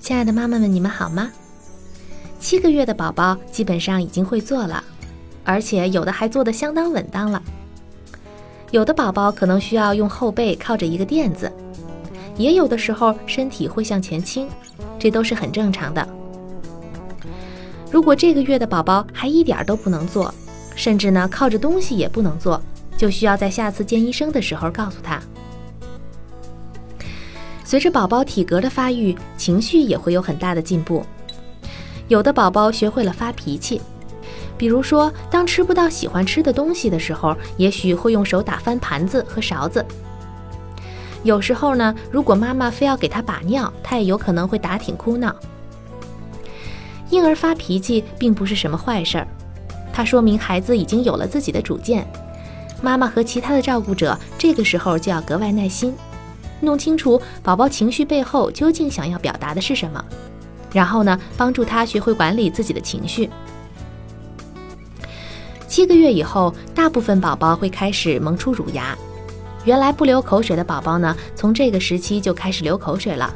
亲爱的妈妈们，你们好吗？七个月的宝宝基本上已经会坐了，而且有的还坐得相当稳当了。有的宝宝可能需要用后背靠着一个垫子，也有的时候身体会向前倾，这都是很正常的。如果这个月的宝宝还一点都不能坐，甚至呢靠着东西也不能坐，就需要在下次见医生的时候告诉他。随着宝宝体格的发育，情绪也会有很大的进步。有的宝宝学会了发脾气，比如说当吃不到喜欢吃的东西的时候，也许会用手打翻盘子和勺子。有时候呢，如果妈妈非要给他把尿，他也有可能会打挺哭闹。婴儿发脾气并不是什么坏事儿，它说明孩子已经有了自己的主见。妈妈和其他的照顾者这个时候就要格外耐心。弄清楚宝宝情绪背后究竟想要表达的是什么，然后呢，帮助他学会管理自己的情绪。七个月以后，大部分宝宝会开始萌出乳牙。原来不流口水的宝宝呢，从这个时期就开始流口水了。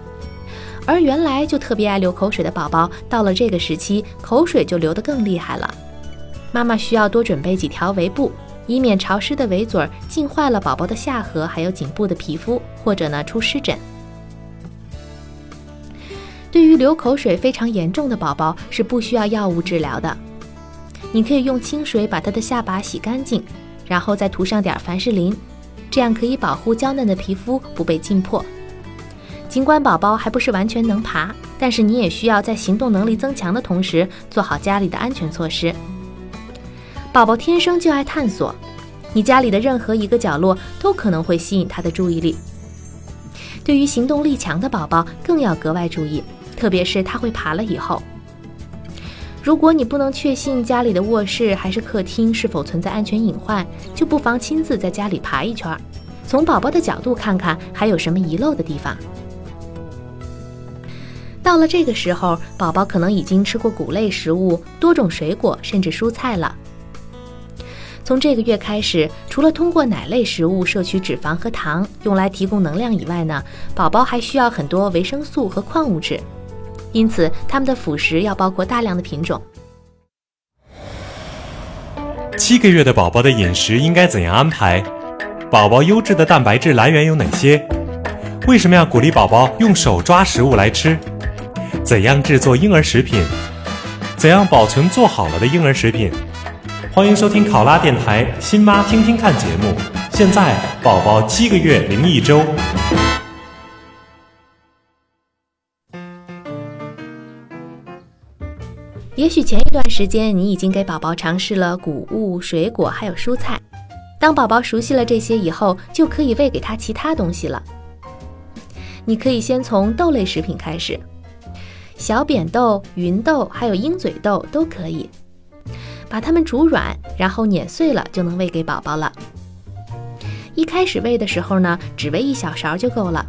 而原来就特别爱流口水的宝宝，到了这个时期，口水就流得更厉害了。妈妈需要多准备几条围布。以免潮湿的围嘴儿浸坏了宝宝的下颌，还有颈部的皮肤，或者呢出湿疹。对于流口水非常严重的宝宝，是不需要药物治疗的。你可以用清水把他的下巴洗干净，然后再涂上点凡士林，这样可以保护娇嫩的皮肤不被浸破。尽管宝宝还不是完全能爬，但是你也需要在行动能力增强的同时，做好家里的安全措施。宝宝天生就爱探索，你家里的任何一个角落都可能会吸引他的注意力。对于行动力强的宝宝更要格外注意，特别是他会爬了以后。如果你不能确信家里的卧室还是客厅是否存在安全隐患，就不妨亲自在家里爬一圈，从宝宝的角度看看还有什么遗漏的地方。到了这个时候，宝宝可能已经吃过谷类食物、多种水果甚至蔬菜了。从这个月开始，除了通过奶类食物摄取脂肪和糖，用来提供能量以外呢，宝宝还需要很多维生素和矿物质，因此他们的辅食要包括大量的品种。七个月的宝宝的饮食应该怎样安排？宝宝优质的蛋白质来源有哪些？为什么要鼓励宝宝用手抓食物来吃？怎样制作婴儿食品？怎样保存做好了的婴儿食品？欢迎收听考拉电台《新妈听听看》节目。现在宝宝七个月零一周。也许前一段时间你已经给宝宝尝试了谷物、水果还有蔬菜。当宝宝熟悉了这些以后，就可以喂给他其他东西了。你可以先从豆类食品开始，小扁豆、芸豆还有鹰嘴豆都可以。把它们煮软，然后碾碎了，就能喂给宝宝了。一开始喂的时候呢，只喂一小勺就够了。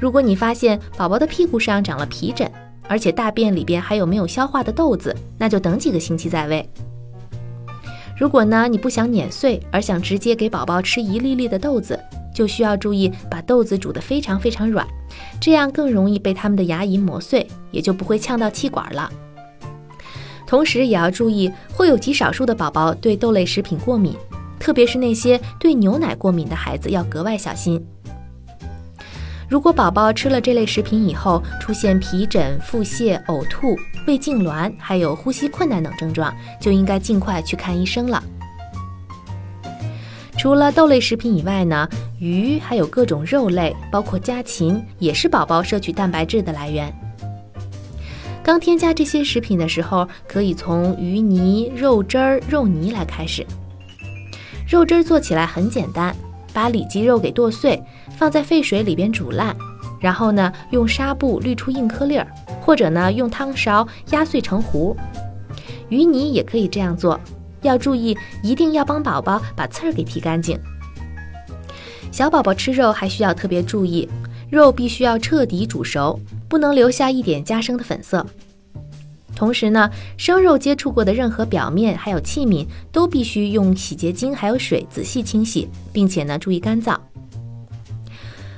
如果你发现宝宝的屁股上长了皮疹，而且大便里边还有没有消化的豆子，那就等几个星期再喂。如果呢你不想碾碎，而想直接给宝宝吃一粒粒的豆子，就需要注意把豆子煮得非常非常软，这样更容易被他们的牙龈磨碎，也就不会呛到气管了。同时也要注意，会有极少数的宝宝对豆类食品过敏，特别是那些对牛奶过敏的孩子要格外小心。如果宝宝吃了这类食品以后出现皮疹、腹泻、呕吐、胃痉挛，还有呼吸困难等症状，就应该尽快去看医生了。除了豆类食品以外呢，鱼还有各种肉类，包括家禽，也是宝宝摄取蛋白质的来源。刚添加这些食品的时候，可以从鱼泥、肉汁儿、肉泥来开始。肉汁儿做起来很简单，把里脊肉给剁碎，放在沸水里边煮烂，然后呢用纱布滤出硬颗粒儿，或者呢用汤勺压碎成糊。鱼泥也可以这样做，要注意一定要帮宝宝把刺儿给剔干净。小宝宝吃肉还需要特别注意，肉必须要彻底煮熟。不能留下一点夹生的粉色。同时呢，生肉接触过的任何表面还有器皿都必须用洗洁精还有水仔细清洗，并且呢注意干燥。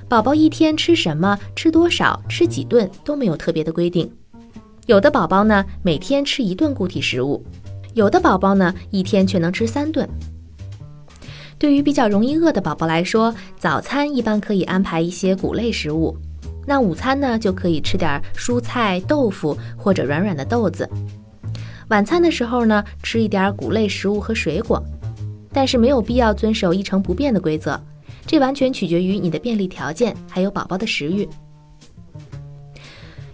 宝宝一天吃什么、吃多少、吃几顿都没有特别的规定。有的宝宝呢每天吃一顿固体食物，有的宝宝呢一天却能吃三顿。对于比较容易饿的宝宝来说，早餐一般可以安排一些谷类食物。那午餐呢，就可以吃点蔬菜、豆腐或者软软的豆子。晚餐的时候呢，吃一点谷类食物和水果。但是没有必要遵守一成不变的规则，这完全取决于你的便利条件，还有宝宝的食欲。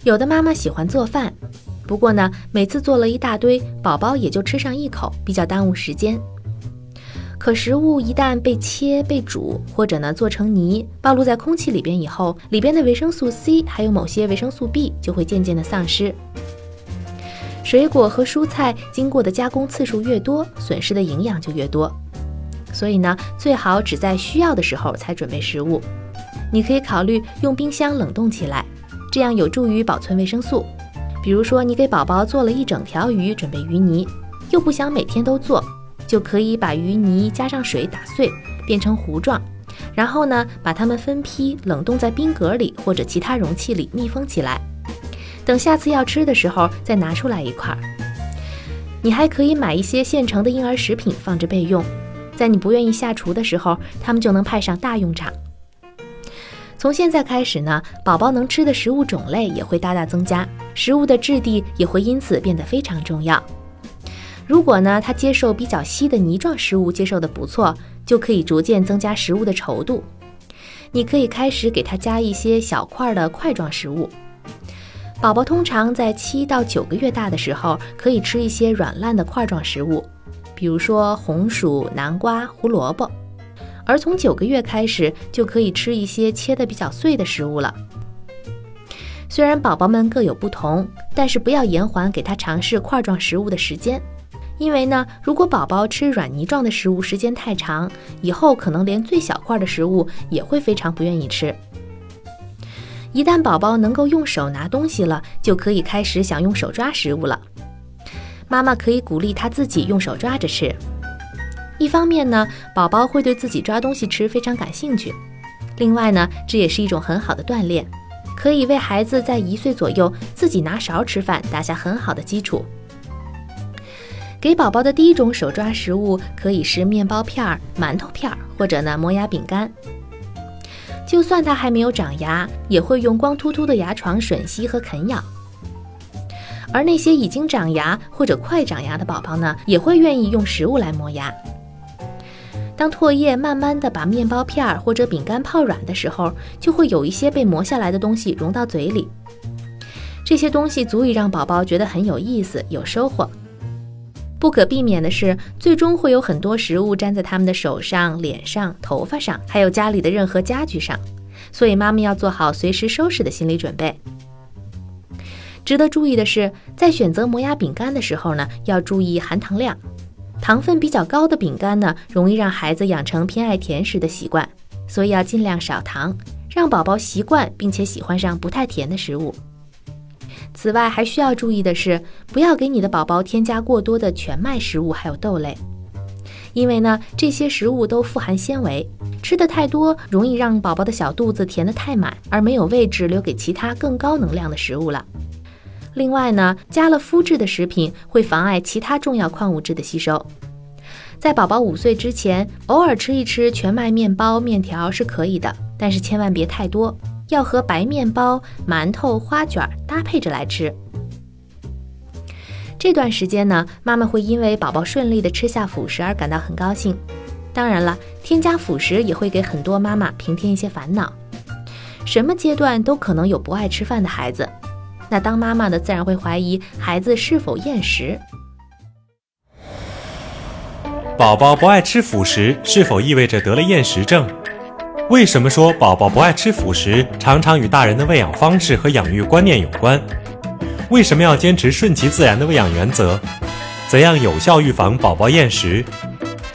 有的妈妈喜欢做饭，不过呢，每次做了一大堆，宝宝也就吃上一口，比较耽误时间。可食物一旦被切、被煮，或者呢做成泥，暴露在空气里边以后，里边的维生素 C 还有某些维生素 B 就会渐渐的丧失。水果和蔬菜经过的加工次数越多，损失的营养就越多。所以呢，最好只在需要的时候才准备食物。你可以考虑用冰箱冷冻起来，这样有助于保存维生素。比如说，你给宝宝做了一整条鱼，准备鱼泥，又不想每天都做。就可以把鱼泥加上水打碎，变成糊状，然后呢，把它们分批冷冻在冰格里或者其他容器里密封起来。等下次要吃的时候再拿出来一块儿。你还可以买一些现成的婴儿食品放着备用，在你不愿意下厨的时候，他们就能派上大用场。从现在开始呢，宝宝能吃的食物种类也会大大增加，食物的质地也会因此变得非常重要。如果呢，他接受比较稀的泥状食物接受的不错，就可以逐渐增加食物的稠度。你可以开始给他加一些小块的块状食物。宝宝通常在七到九个月大的时候，可以吃一些软烂的块状食物，比如说红薯、南瓜、胡萝卜。而从九个月开始，就可以吃一些切的比较碎的食物了。虽然宝宝们各有不同，但是不要延缓给他尝试块状食物的时间。因为呢，如果宝宝吃软泥状的食物时间太长，以后可能连最小块的食物也会非常不愿意吃。一旦宝宝能够用手拿东西了，就可以开始想用手抓食物了。妈妈可以鼓励他自己用手抓着吃。一方面呢，宝宝会对自己抓东西吃非常感兴趣；另外呢，这也是一种很好的锻炼，可以为孩子在一岁左右自己拿勺吃饭打下很好的基础。给宝宝的第一种手抓食物可以是面包片儿、馒头片儿，或者呢磨牙饼干。就算他还没有长牙，也会用光秃秃的牙床吮吸和啃咬。而那些已经长牙或者快长牙的宝宝呢，也会愿意用食物来磨牙。当唾液慢慢的把面包片儿或者饼干泡软的时候，就会有一些被磨下来的东西融到嘴里。这些东西足以让宝宝觉得很有意思，有收获。不可避免的是，最终会有很多食物粘在他们的手上、脸上、头发上，还有家里的任何家具上。所以，妈妈要做好随时收拾的心理准备。值得注意的是，在选择磨牙饼干的时候呢，要注意含糖量。糖分比较高的饼干呢，容易让孩子养成偏爱甜食的习惯，所以要尽量少糖，让宝宝习惯并且喜欢上不太甜的食物。此外，还需要注意的是，不要给你的宝宝添加过多的全麦食物，还有豆类，因为呢，这些食物都富含纤维，吃的太多容易让宝宝的小肚子填得太满，而没有位置留给其他更高能量的食物了。另外呢，加了麸质的食品会妨碍其他重要矿物质的吸收。在宝宝五岁之前，偶尔吃一吃全麦面包、面条是可以的，但是千万别太多。要和白面包、馒头、花卷搭配着来吃。这段时间呢，妈妈会因为宝宝顺利的吃下辅食而感到很高兴。当然了，添加辅食也会给很多妈妈平添一些烦恼。什么阶段都可能有不爱吃饭的孩子，那当妈妈的自然会怀疑孩子是否厌食。宝宝不爱吃辅食，是否意味着得了厌食症？为什么说宝宝不爱吃辅食，常常与大人的喂养方式和养育观念有关？为什么要坚持顺其自然的喂养原则？怎样有效预防宝宝厌食？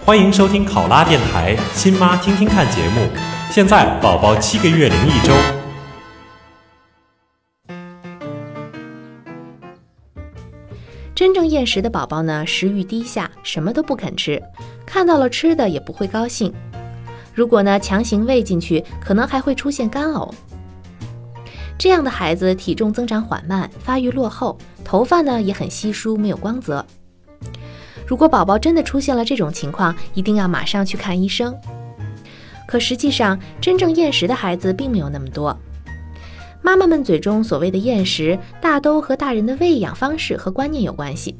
欢迎收听考拉电台《亲妈听听看》节目。现在宝宝七个月零一周。真正厌食的宝宝呢，食欲低下，什么都不肯吃，看到了吃的也不会高兴。如果呢强行喂进去，可能还会出现干呕。这样的孩子体重增长缓慢，发育落后，头发呢也很稀疏，没有光泽。如果宝宝真的出现了这种情况，一定要马上去看医生。可实际上，真正厌食的孩子并没有那么多。妈妈们嘴中所谓的厌食，大都和大人的喂养方式和观念有关系。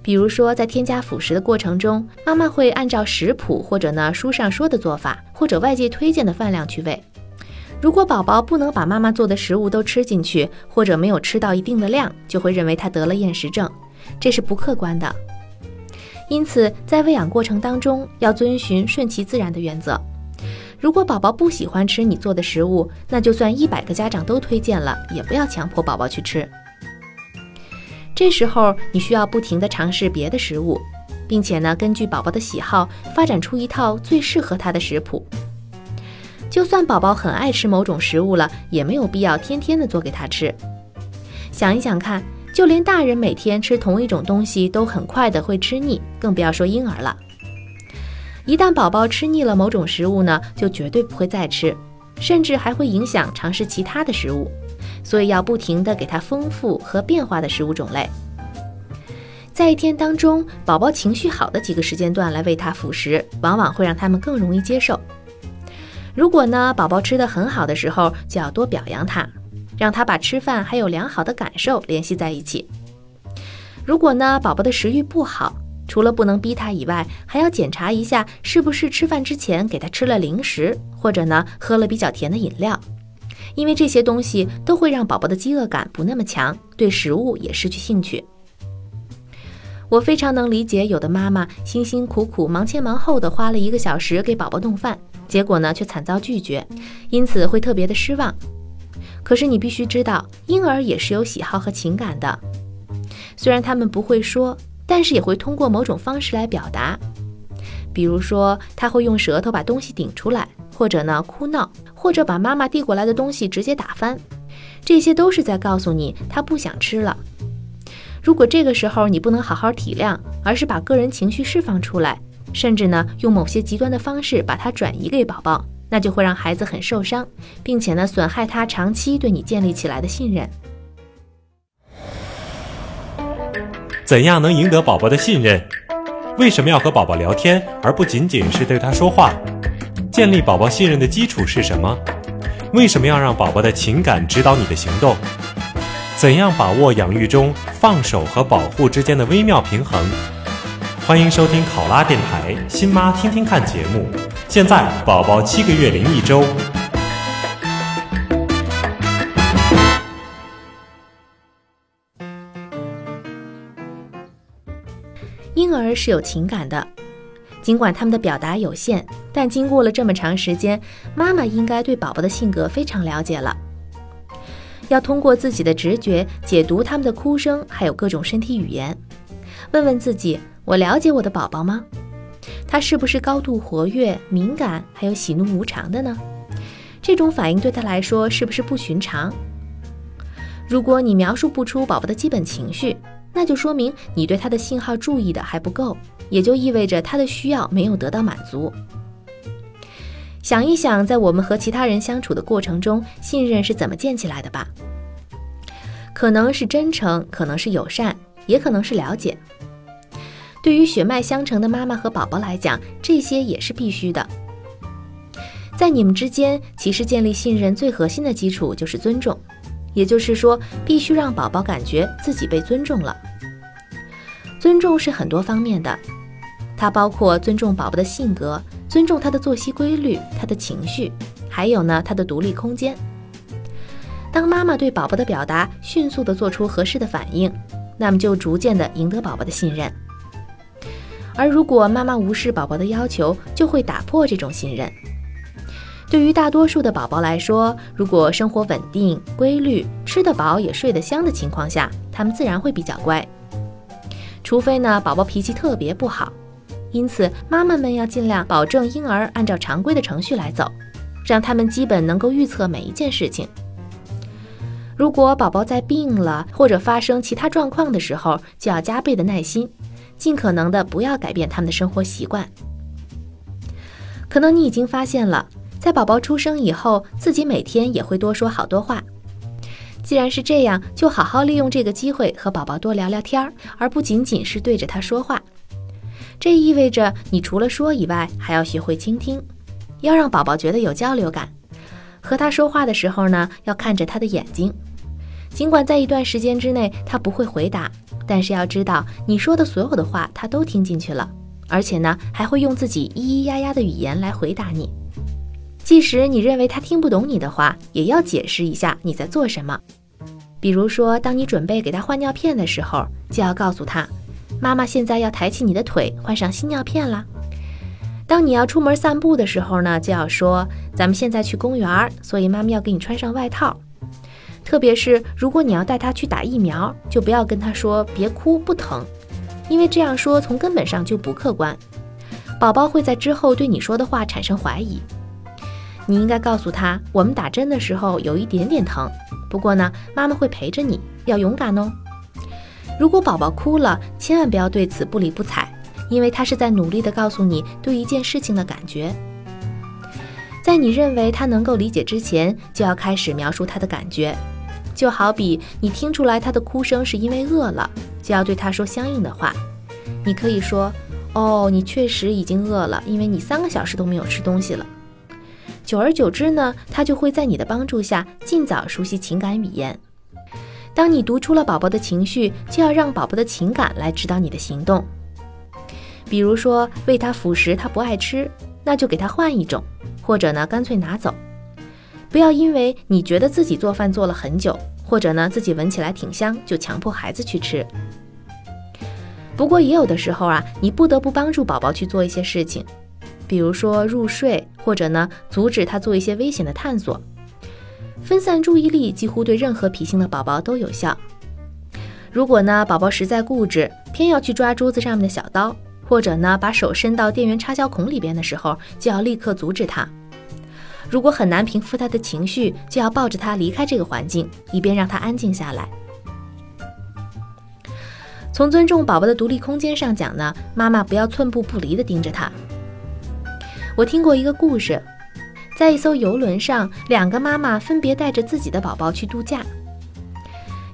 比如说，在添加辅食的过程中，妈妈会按照食谱或者呢书上说的做法，或者外界推荐的饭量去喂。如果宝宝不能把妈妈做的食物都吃进去，或者没有吃到一定的量，就会认为他得了厌食症，这是不客观的。因此，在喂养过程当中，要遵循顺其自然的原则。如果宝宝不喜欢吃你做的食物，那就算一百个家长都推荐了，也不要强迫宝宝去吃。这时候你需要不停地尝试别的食物，并且呢，根据宝宝的喜好发展出一套最适合他的食谱。就算宝宝很爱吃某种食物了，也没有必要天天的做给他吃。想一想看，就连大人每天吃同一种东西都很快的会吃腻，更不要说婴儿了。一旦宝宝吃腻了某种食物呢，就绝对不会再吃，甚至还会影响尝试其他的食物。所以要不停地给他丰富和变化的食物种类。在一天当中，宝宝情绪好的几个时间段来喂他辅食，往往会让他们更容易接受。如果呢，宝宝吃得很好的时候，就要多表扬他，让他把吃饭还有良好的感受联系在一起。如果呢，宝宝的食欲不好，除了不能逼他以外，还要检查一下是不是吃饭之前给他吃了零食，或者呢喝了比较甜的饮料，因为这些东西都会让宝宝的饥饿感不那么强，对食物也失去兴趣。我非常能理解，有的妈妈辛辛苦苦、忙前忙后的花了一个小时给宝宝弄饭，结果呢却惨遭拒绝，因此会特别的失望。可是你必须知道，婴儿也是有喜好和情感的，虽然他们不会说。但是也会通过某种方式来表达，比如说他会用舌头把东西顶出来，或者呢哭闹，或者把妈妈递过来的东西直接打翻，这些都是在告诉你他不想吃了。如果这个时候你不能好好体谅，而是把个人情绪释放出来，甚至呢用某些极端的方式把它转移给宝宝，那就会让孩子很受伤，并且呢损害他长期对你建立起来的信任。怎样能赢得宝宝的信任？为什么要和宝宝聊天，而不仅仅是对他说话？建立宝宝信任的基础是什么？为什么要让宝宝的情感指导你的行动？怎样把握养育中放手和保护之间的微妙平衡？欢迎收听考拉电台《新妈听听看》节目。现在宝宝七个月零一周。婴儿是有情感的，尽管他们的表达有限，但经过了这么长时间，妈妈应该对宝宝的性格非常了解了。要通过自己的直觉解读他们的哭声，还有各种身体语言，问问自己：我了解我的宝宝吗？他是不是高度活跃、敏感，还有喜怒无常的呢？这种反应对他来说是不是不寻常？如果你描述不出宝宝的基本情绪，那就说明你对他的信号注意的还不够，也就意味着他的需要没有得到满足。想一想，在我们和其他人相处的过程中，信任是怎么建起来的吧？可能是真诚，可能是友善，也可能是了解。对于血脉相承的妈妈和宝宝来讲，这些也是必须的。在你们之间，其实建立信任最核心的基础就是尊重。也就是说，必须让宝宝感觉自己被尊重了。尊重是很多方面的，它包括尊重宝宝的性格，尊重他的作息规律、他的情绪，还有呢他的独立空间。当妈妈对宝宝的表达迅速地做出合适的反应，那么就逐渐地赢得宝宝的信任。而如果妈妈无视宝宝的要求，就会打破这种信任。对于大多数的宝宝来说，如果生活稳定、规律，吃得饱也睡得香的情况下，他们自然会比较乖。除非呢，宝宝脾气特别不好。因此，妈妈们要尽量保证婴儿按照常规的程序来走，让他们基本能够预测每一件事情。如果宝宝在病了或者发生其他状况的时候，就要加倍的耐心。尽可能的不要改变他们的生活习惯。可能你已经发现了，在宝宝出生以后，自己每天也会多说好多话。既然是这样，就好好利用这个机会和宝宝多聊聊天儿，而不仅仅是对着他说话。这意味着你除了说以外，还要学会倾听，要让宝宝觉得有交流感。和他说话的时候呢，要看着他的眼睛，尽管在一段时间之内他不会回答。但是要知道，你说的所有的话他都听进去了，而且呢，还会用自己咿咿呀呀的语言来回答你。即使你认为他听不懂你的话，也要解释一下你在做什么。比如说，当你准备给他换尿片的时候，就要告诉他，妈妈现在要抬起你的腿换上新尿片啦。当你要出门散步的时候呢，就要说，咱们现在去公园，所以妈妈要给你穿上外套。特别是如果你要带他去打疫苗，就不要跟他说别哭不疼，因为这样说从根本上就不客观。宝宝会在之后对你说的话产生怀疑。你应该告诉他，我们打针的时候有一点点疼，不过呢，妈妈会陪着你，要勇敢哦。如果宝宝哭了，千万不要对此不理不睬，因为他是在努力的告诉你对一件事情的感觉。在你认为他能够理解之前，就要开始描述他的感觉。就好比你听出来他的哭声是因为饿了，就要对他说相应的话。你可以说：“哦，你确实已经饿了，因为你三个小时都没有吃东西了。”久而久之呢，他就会在你的帮助下尽早熟悉情感语言。当你读出了宝宝的情绪，就要让宝宝的情感来指导你的行动。比如说喂他辅食，他不爱吃，那就给他换一种，或者呢，干脆拿走。不要因为你觉得自己做饭做了很久，或者呢自己闻起来挺香，就强迫孩子去吃。不过也有的时候啊，你不得不帮助宝宝去做一些事情，比如说入睡，或者呢阻止他做一些危险的探索。分散注意力几乎对任何脾性的宝宝都有效。如果呢宝宝实在固执，偏要去抓桌子上面的小刀，或者呢把手伸到电源插销孔里边的时候，就要立刻阻止他。如果很难平复他的情绪，就要抱着他离开这个环境，以便让他安静下来。从尊重宝宝的独立空间上讲呢，妈妈不要寸步不离地盯着他。我听过一个故事，在一艘游轮上，两个妈妈分别带着自己的宝宝去度假。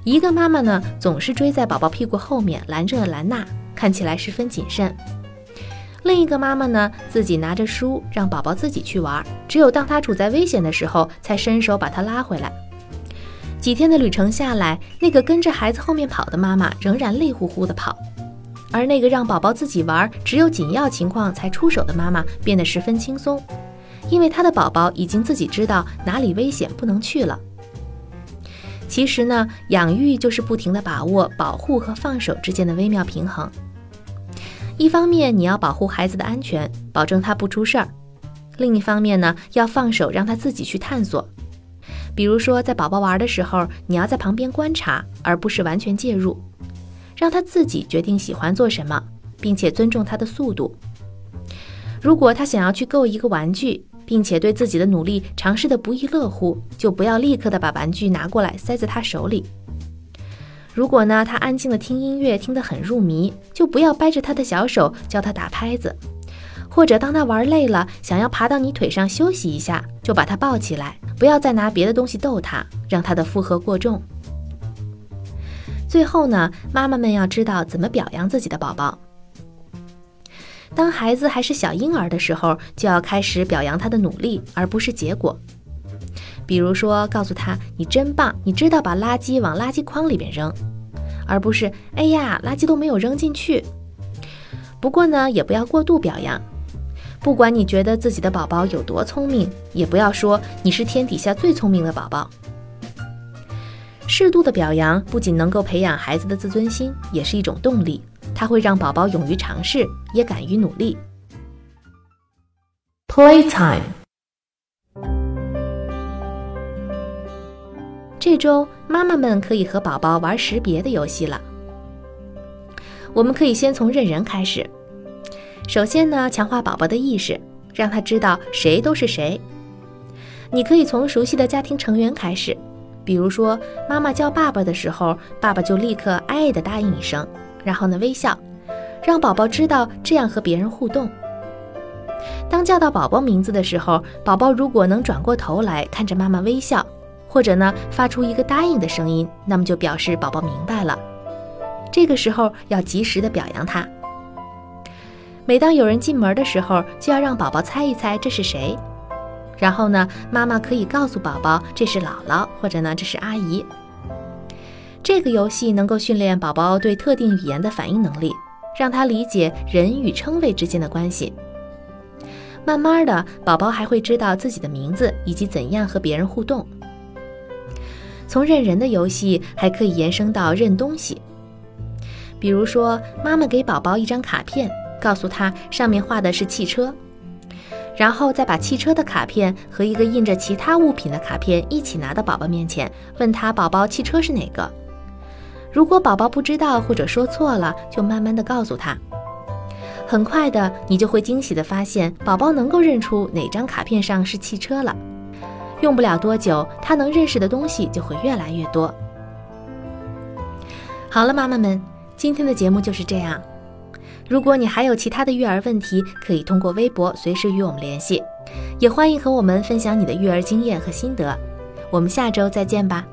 一个妈妈呢，总是追在宝宝屁股后面拦这拦那，看起来十分谨慎。另一个妈妈呢，自己拿着书让宝宝自己去玩，只有当他处在危险的时候，才伸手把他拉回来。几天的旅程下来，那个跟着孩子后面跑的妈妈仍然累乎乎的跑，而那个让宝宝自己玩，只有紧要情况才出手的妈妈变得十分轻松，因为她的宝宝已经自己知道哪里危险不能去了。其实呢，养育就是不停的把握保护和放手之间的微妙平衡。一方面你要保护孩子的安全，保证他不出事儿；另一方面呢，要放手让他自己去探索。比如说，在宝宝玩的时候，你要在旁边观察，而不是完全介入，让他自己决定喜欢做什么，并且尊重他的速度。如果他想要去购一个玩具，并且对自己的努力尝试的不亦乐乎，就不要立刻的把玩具拿过来塞在他手里。如果呢，他安静的听音乐，听得很入迷，就不要掰着他的小手教他打拍子；或者当他玩累了，想要爬到你腿上休息一下，就把他抱起来，不要再拿别的东西逗他，让他的负荷过重。最后呢，妈妈们要知道怎么表扬自己的宝宝。当孩子还是小婴儿的时候，就要开始表扬他的努力，而不是结果。比如说，告诉他你真棒，你知道把垃圾往垃圾筐里边扔，而不是哎呀，垃圾都没有扔进去。不过呢，也不要过度表扬。不管你觉得自己的宝宝有多聪明，也不要说你是天底下最聪明的宝宝。适度的表扬不仅能够培养孩子的自尊心，也是一种动力，它会让宝宝勇于尝试，也敢于努力。Playtime。这周妈妈们可以和宝宝玩识别的游戏了。我们可以先从认人开始。首先呢，强化宝宝的意识，让他知道谁都是谁。你可以从熟悉的家庭成员开始，比如说妈妈叫爸爸的时候，爸爸就立刻哎的答应一声，然后呢微笑，让宝宝知道这样和别人互动。当叫到宝宝名字的时候，宝宝如果能转过头来看着妈妈微笑，或者呢发出一个答应的声音，那么就表示宝宝明白了。这个时候要及时的表扬他。每当有人进门的时候，就要让宝宝猜一猜这是谁，然后呢，妈妈可以告诉宝宝这是姥姥，或者呢这是阿姨。这个游戏能够训练宝宝对特定语言的反应能力，让他理解人与称谓之间的关系。慢慢的，宝宝还会知道自己的名字以及怎样和别人互动。从认人的游戏还可以延伸到认东西，比如说妈妈给宝宝一张卡片。告诉他上面画的是汽车，然后再把汽车的卡片和一个印着其他物品的卡片一起拿到宝宝面前，问他宝宝汽车是哪个。如果宝宝不知道或者说错了，就慢慢的告诉他。很快的，你就会惊喜的发现宝宝能够认出哪张卡片上是汽车了。用不了多久，他能认识的东西就会越来越多。好了，妈妈们，今天的节目就是这样。如果你还有其他的育儿问题，可以通过微博随时与我们联系，也欢迎和我们分享你的育儿经验和心得。我们下周再见吧。